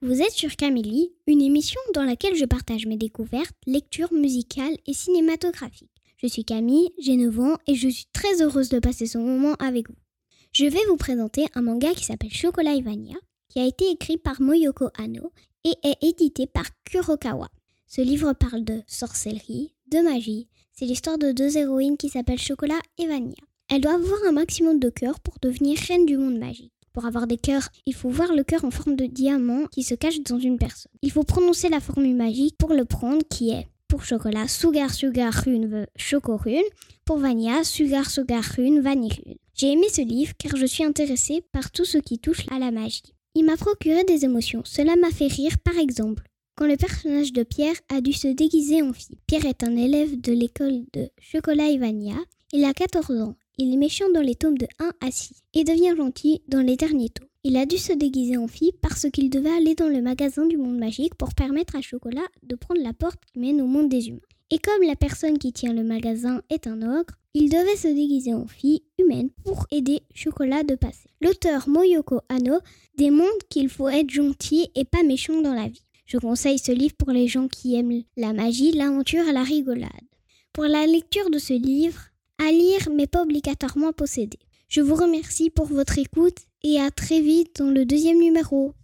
Vous êtes sur Camélie, une émission dans laquelle je partage mes découvertes, lectures musicales et cinématographiques. Je suis Camille, j'ai 9 ans et je suis très heureuse de passer ce moment avec vous. Je vais vous présenter un manga qui s'appelle Chocolat et Vania, qui a été écrit par Moyoko Ano et est édité par Kurokawa. Ce livre parle de sorcellerie, de magie. C'est l'histoire de deux héroïnes qui s'appellent Chocolat et Vania. Elles doivent avoir un maximum de cœur pour devenir reines du monde magique. Pour avoir des cœurs, il faut voir le cœur en forme de diamant qui se cache dans une personne. Il faut prononcer la formule magique pour le prendre qui est pour chocolat Sugar Sugar Rune Chocorune, pour Vania Sugar Sugar Rune Vanille J'ai aimé ce livre car je suis intéressée par tout ce qui touche à la magie. Il m'a procuré des émotions. Cela m'a fait rire par exemple quand le personnage de Pierre a dû se déguiser en fille. Pierre est un élève de l'école de Chocolat et Vania. Il a 14 ans il est méchant dans les tomes de 1 à 6 et devient gentil dans les derniers tomes. Il a dû se déguiser en fille parce qu'il devait aller dans le magasin du monde magique pour permettre à Chocolat de prendre la porte qui mène au monde des humains. Et comme la personne qui tient le magasin est un ogre, il devait se déguiser en fille humaine pour aider Chocolat de passer. L'auteur Moyoko Ano démontre qu'il faut être gentil et pas méchant dans la vie. Je conseille ce livre pour les gens qui aiment la magie, l'aventure et la rigolade. Pour la lecture de ce livre, à lire mais pas obligatoirement posséder. Je vous remercie pour votre écoute et à très vite dans le deuxième numéro.